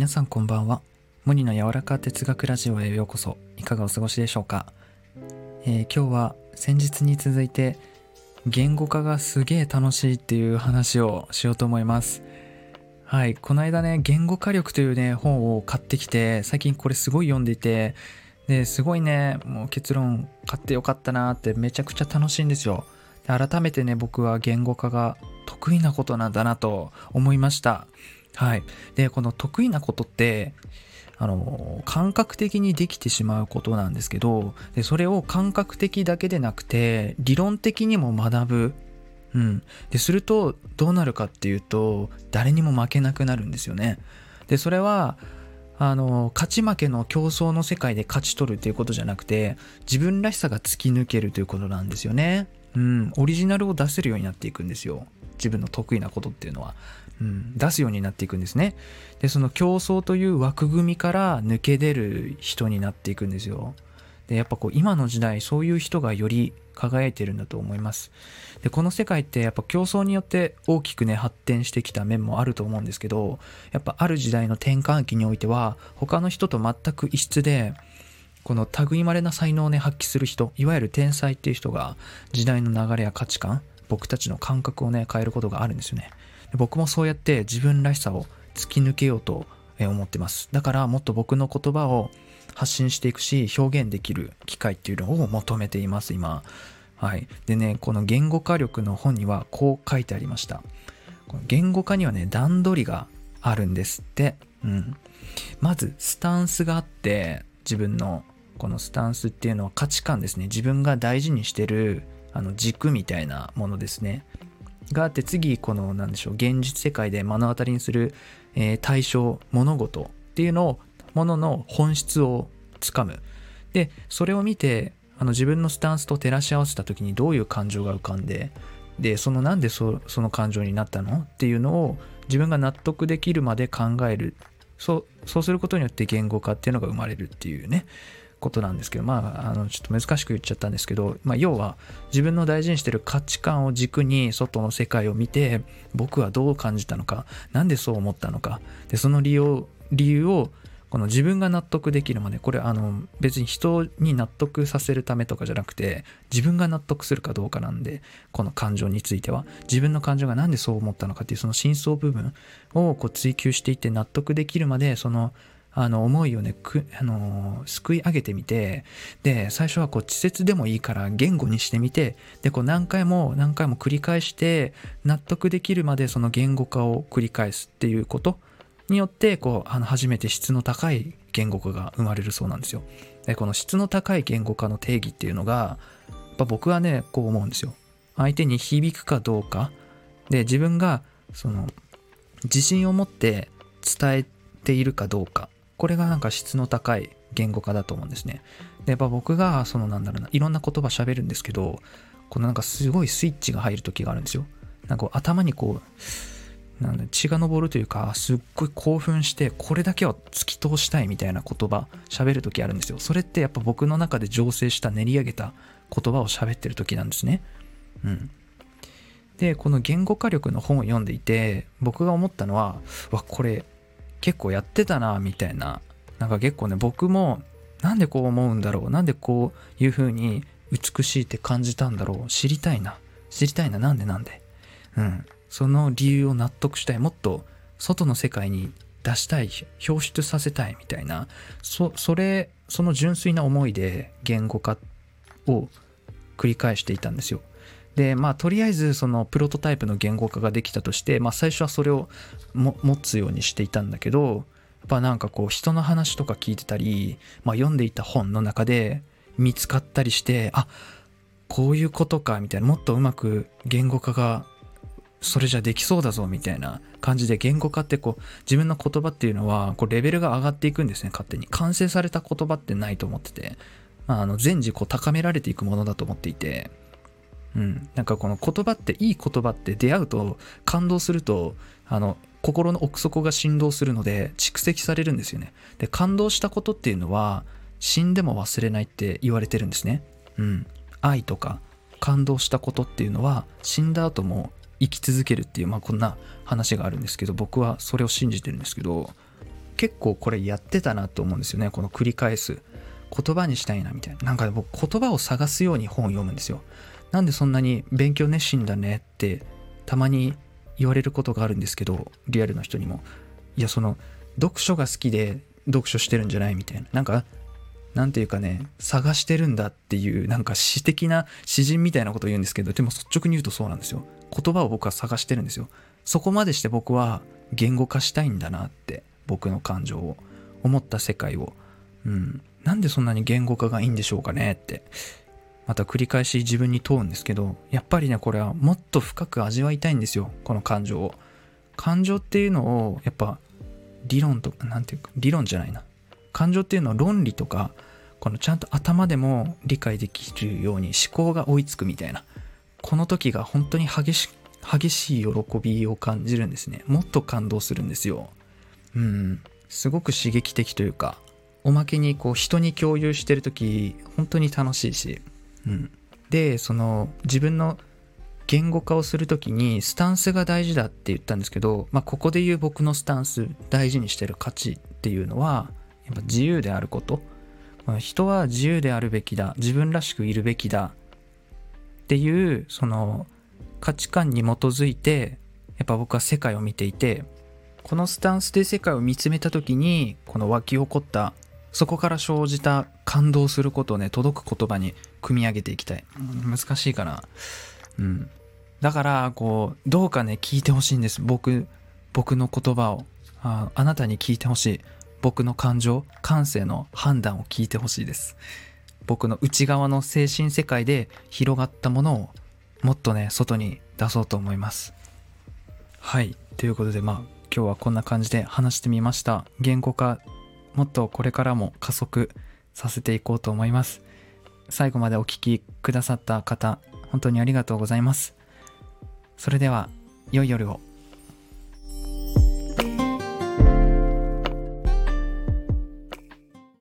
皆さんこんばんは。モニの柔らか哲学ラジオへようこそ。いかがお過ごしでしょうか、えー、今日は先日に続いて言語化がすげえ楽しいっていう話をしようと思います。はいこの間ね言語化力というね本を買ってきて最近これすごい読んでいてですごいねもう結論買ってよかったなってめちゃくちゃ楽しいんですよ。改めてね僕は言語化が得意なことなんだなと思いました。はいでこの得意なことってあの感覚的にできてしまうことなんですけどでそれを感覚的だけでなくて理論的にも学ぶうん、でするとどうなるかっていうと誰にも負けなくなるんですよね。でそれはあの勝ち負けの競争の世界で勝ち取るということじゃなくて自分らしさが突き抜けるということなんですよね。うん、オリジナルを出せるようになっていくんですよ。自分の得意なことっていうのは。うん、出すようになっていくんですね。で、その競争という枠組みから抜け出る人になっていくんですよ。で、やっぱこう今の時代そういう人がより輝いてるんだと思います。で、この世界ってやっぱ競争によって大きくね、発展してきた面もあると思うんですけど、やっぱある時代の転換期においては、他の人と全く異質で、この類まれな才能をね、発揮する人、いわゆる天才っていう人が、時代の流れや価値観、僕たちの感覚をね、変えることがあるんですよね。僕もそうやって自分らしさを突き抜けようと思ってます。だからもっと僕の言葉を発信していくし、表現できる機会っていうのを求めています、今。はい。でね、この言語化力の本にはこう書いてありました。言語化にはね、段取りがあるんですって。うん。まず、スタンスがあって、自分のこのスタンスっていうのは価値観ですね。自分が大事にしてるあの軸みたいなものですね。があって次この何でしょう現実世界で目の当たりにする、えー、対象物事っていうのをものの本質をつかむでそれを見てあの自分のスタンスと照らし合わせた時にどういう感情が浮かんででそのなんでそその感情になったの？っていうのを自分が納得できるまで考えるそうそうすることによって言語化っていうのが生まれるっていうねことなんですけど、まあ、あの、ちょっと難しく言っちゃったんですけど、まあ、要は自分の大事にしてる価値観を軸に外の世界を見て、僕はどう感じたのか、何でそう思ったのか、で、その理由理由をこの自分が納得できるまでこれあの別に人に納得させるためとかじゃなくて自分が納得するかどうかなんでこの感情については自分の感情が何でそう思ったのかっていうその真相部分をこう追求していって納得できるまでそのあの思いをねく、あのすくい上げてみてで最初はこう稚拙でもいいから言語にしてみてでこう何回も何回も繰り返して納得できるまでその言語化を繰り返すっていうことによってこうあの初めて質の高い言語化が生まれるそうなんですよ。でこの質の高い言語化の定義っていうのがやっぱ僕はねこう思うんですよ。相手に響くかどうかで自分がその自信を持って伝えているかどうかこれがなんか質の高い言語化だと思うんですね。で、やっぱ僕が、そのなんだろうな、いろんな言葉喋るんですけど、このなんかすごいスイッチが入る時があるんですよ。なんか頭にこう、なんで血が昇るというか、すっごい興奮して、これだけは突き通したいみたいな言葉、喋る時あるんですよ。それってやっぱ僕の中で醸成した練り上げた言葉を喋ってる時なんですね。うん。で、この言語化力の本を読んでいて、僕が思ったのは、わ、これ結構やってたなみたいななんか結構ね僕もなんでこう思うんだろうなんでこういう風に美しいって感じたんだろう知りたいな知りたいななんでなんでうんその理由を納得したいもっと外の世界に出したい表出させたいみたいなそそれその純粋な思いで言語化を繰り返していたんですよ。でまあとりあえずそのプロトタイプの言語化ができたとして、まあ、最初はそれを持つようにしていたんだけどやっぱなんかこう人の話とか聞いてたり、まあ、読んでいた本の中で見つかったりしてあこういうことかみたいなもっとうまく言語化がそれじゃできそうだぞみたいな感じで言語化ってこう自分の言葉っていうのはこうレベルが上がっていくんですね勝手に。完成された言葉ってないと思ってて、まあ、あの全時こう高められていくものだと思っていて。うん、なんかこの言葉っていい言葉って出会うと感動するとあの心の奥底が振動するので蓄積されるんですよね。で感動したことっていうのは死んでも忘れないって言われてるんですね。うん。愛とか感動したことっていうのは死んだ後も生き続けるっていうまあこんな話があるんですけど僕はそれを信じてるんですけど結構これやってたなと思うんですよねこの繰り返す。言葉にしたいなみたいな。なんか僕言葉を探すように本を読むんですよ。なんでそんなに勉強熱心だねってたまに言われることがあるんですけどリアルの人にも。いやその読書が好きで読書してるんじゃないみたいな。なんかなんていうかね探してるんだっていうなんか詩的な詩人みたいなことを言うんですけどでも率直に言うとそうなんですよ。言葉を僕は探してるんですよ。そこまでして僕は言語化したいんだなって僕の感情を思った世界を。うん。なんでそんなに言語化がいいんでしょうかねって。また繰り返し自分に問うんですけどやっぱりねこれはもっと深く味わいたいんですよ。この感情を。感情っていうのをやっぱ理論とか何ていうか理論じゃないな。感情っていうのは論理とかこのちゃんと頭でも理解できるように思考が追いつくみたいな。この時が本当に激し激しい喜びを感じるんですね。もっと感動するんですよ。うん。すごく刺激的というかおまけにこう人に共有してる時本当に楽しいし、うん、でその自分の言語化をする時にスタンスが大事だって言ったんですけど、まあ、ここで言う僕のスタンス大事にしてる価値っていうのはやっぱ自由であること、まあ、人は自由であるべきだ。自分らしくいるべきだ。っていうその価値観に基づいてやっぱ僕は世界を見ていてこのスタンスで世界を見つめた時にこの湧き起こったそこから生じた感動することをね、届く言葉に組み上げていきたい。難しいかな。うん。だから、こう、どうかね、聞いてほしいんです。僕、僕の言葉を。ああなたに聞いてほしい。僕の感情、感性の判断を聞いてほしいです。僕の内側の精神世界で広がったものをもっとね、外に出そうと思います。はい。ということで、まあ、今日はこんな感じで話してみました。言語化もっとこれからも加速させていこうと思います。最後までお聴きくださった方、本当にありがとうございます。それでは、良い夜を。